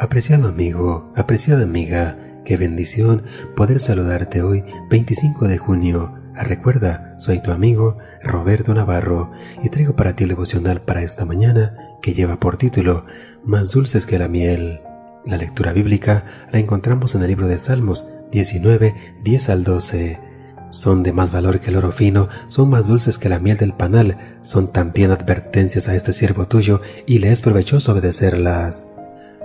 Apreciado amigo, apreciada amiga, qué bendición poder saludarte hoy 25 de junio. Ah, recuerda, soy tu amigo Roberto Navarro y traigo para ti el devocional para esta mañana que lleva por título Más dulces que la miel. La lectura bíblica la encontramos en el libro de Salmos 19, 10 al 12. Son de más valor que el oro fino, son más dulces que la miel del panal, son también advertencias a este siervo tuyo y le es provechoso obedecerlas.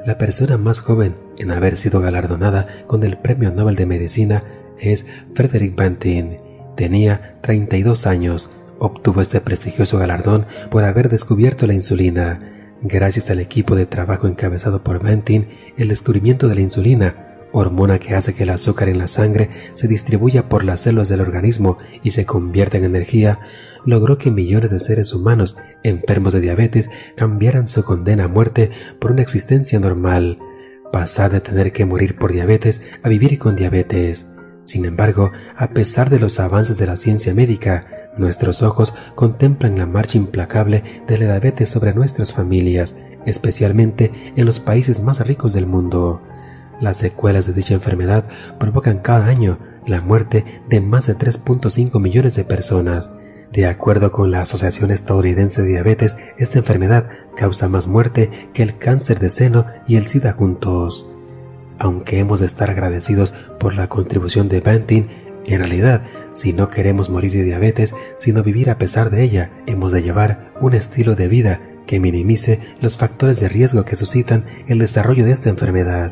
La persona más joven en haber sido galardonada con el Premio Nobel de Medicina es Frederick Banting. Tenía 32 años. Obtuvo este prestigioso galardón por haber descubierto la insulina. Gracias al equipo de trabajo encabezado por Banting, el descubrimiento de la insulina, hormona que hace que el azúcar en la sangre se distribuya por las células del organismo y se convierta en energía, logró que millones de seres humanos enfermos de diabetes cambiaran su condena a muerte por una existencia normal, pasar de tener que morir por diabetes a vivir con diabetes. Sin embargo, a pesar de los avances de la ciencia médica, nuestros ojos contemplan la marcha implacable de la diabetes sobre nuestras familias, especialmente en los países más ricos del mundo. Las secuelas de dicha enfermedad provocan cada año la muerte de más de 3.5 millones de personas, de acuerdo con la Asociación Estadounidense de Diabetes, esta enfermedad causa más muerte que el cáncer de seno y el SIDA juntos. Aunque hemos de estar agradecidos por la contribución de Banting, en realidad, si no queremos morir de diabetes, sino vivir a pesar de ella, hemos de llevar un estilo de vida que minimice los factores de riesgo que suscitan el desarrollo de esta enfermedad.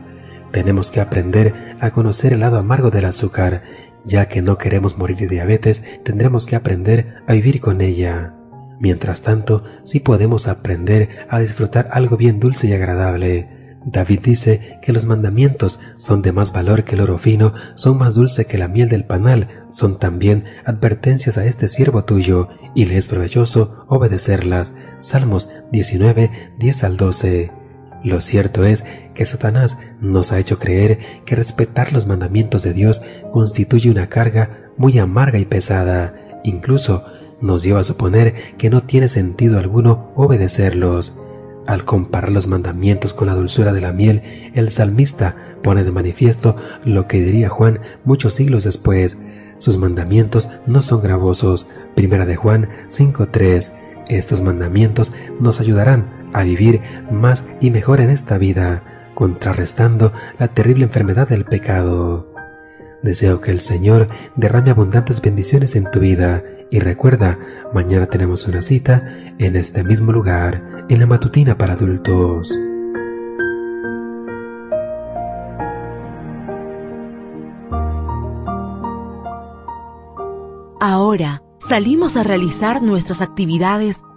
Tenemos que aprender a conocer el lado amargo del azúcar ya que no queremos morir de diabetes, tendremos que aprender a vivir con ella. Mientras tanto, sí podemos aprender a disfrutar algo bien dulce y agradable. David dice que los mandamientos son de más valor que el oro fino, son más dulce que la miel del panal, son también advertencias a este siervo tuyo, y le es provechoso obedecerlas. Salmos 19, 10 al 12. Lo cierto es que Satanás nos ha hecho creer que respetar los mandamientos de Dios constituye una carga muy amarga y pesada. Incluso nos lleva a suponer que no tiene sentido alguno obedecerlos. Al comparar los mandamientos con la dulzura de la miel, el salmista pone de manifiesto lo que diría Juan muchos siglos después. Sus mandamientos no son gravosos. Primera de Juan 5.3. Estos mandamientos nos ayudarán a vivir más y mejor en esta vida contrarrestando la terrible enfermedad del pecado. Deseo que el Señor derrame abundantes bendiciones en tu vida y recuerda, mañana tenemos una cita en este mismo lugar, en la matutina para adultos. Ahora salimos a realizar nuestras actividades